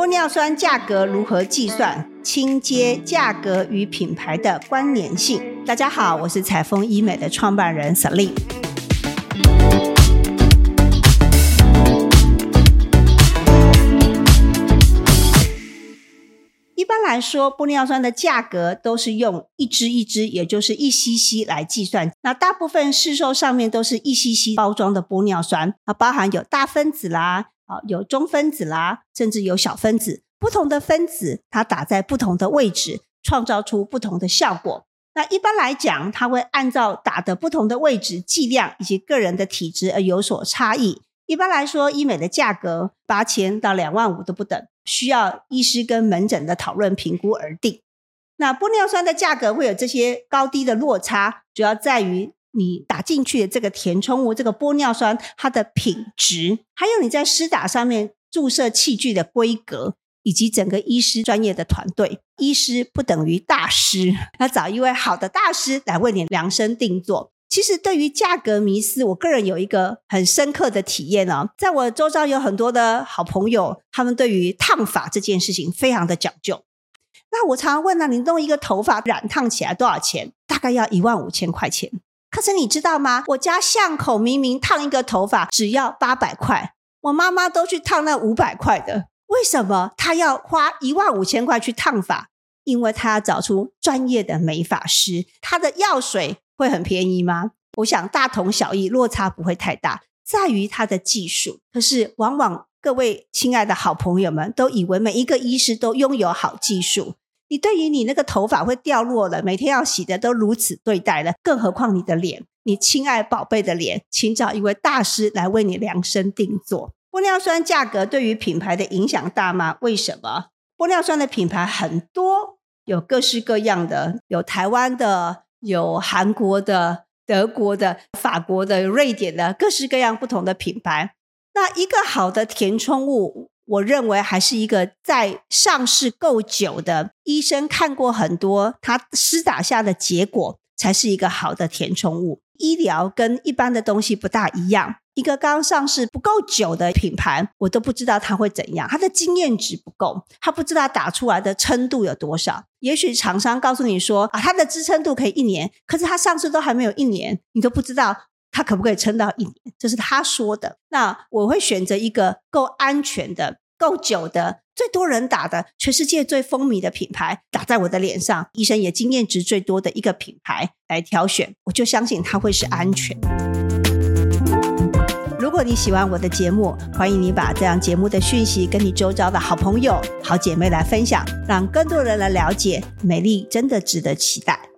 玻尿酸价格如何计算？清接价格与品牌的关联性。大家好，我是彩丰医美的创办人 Selin。一般来说，玻尿酸的价格都是用一支一支，也就是一 cc 来计算。那大部分市售上面都是一 cc 包装的玻尿酸，它包含有大分子啦。啊，有中分子啦，甚至有小分子，不同的分子它打在不同的位置，创造出不同的效果。那一般来讲，它会按照打的不同的位置、剂量以及个人的体质而有所差异。一般来说，医美的价格八千到两万五都不等，需要医师跟门诊的讨论评估而定。那玻尿酸的价格会有这些高低的落差，主要在于。你打进去的这个填充物，这个玻尿酸，它的品质，还有你在施打上面注射器具的规格，以及整个医师专业的团队，医师不等于大师，要找一位好的大师来为你量身定做。其实对于价格迷思，我个人有一个很深刻的体验哦，在我周遭有很多的好朋友，他们对于烫发这件事情非常的讲究。那我常常问呢，你弄一个头发染烫起来多少钱？大概要一万五千块钱。可是你知道吗？我家巷口明明烫一个头发只要八百块，我妈妈都去烫那五百块的。为什么她要花一万五千块去烫发？因为她要找出专业的美发师。她的药水会很便宜吗？我想大同小异，落差不会太大，在于她的技术。可是往往各位亲爱的好朋友们都以为每一个医师都拥有好技术。你对于你那个头发会掉落了，每天要洗的都如此对待了，更何况你的脸，你亲爱宝贝的脸，请找一位大师来为你量身定做。玻尿酸价格对于品牌的影响大吗？为什么？玻尿酸的品牌很多，有各式各样的，有台湾的，有韩国的、德国的、法国的、瑞典的，各式各样不同的品牌。那一个好的填充物。我认为还是一个在上市够久的医生看过很多，他施打下的结果才是一个好的填充物。医疗跟一般的东西不大一样，一个刚上市不够久的品牌，我都不知道它会怎样，它的经验值不够，他不知道打出来的撑度有多少。也许厂商告诉你说啊，它的支撑度可以一年，可是它上市都还没有一年，你都不知道。它可不可以撑到一年？这是他说的。那我会选择一个够安全的、够久的、最多人打的、全世界最风靡的品牌，打在我的脸上，医生也经验值最多的一个品牌来挑选，我就相信它会是安全。如果你喜欢我的节目，欢迎你把这样节目的讯息跟你周遭的好朋友、好姐妹来分享，让更多人来了解美丽真的值得期待。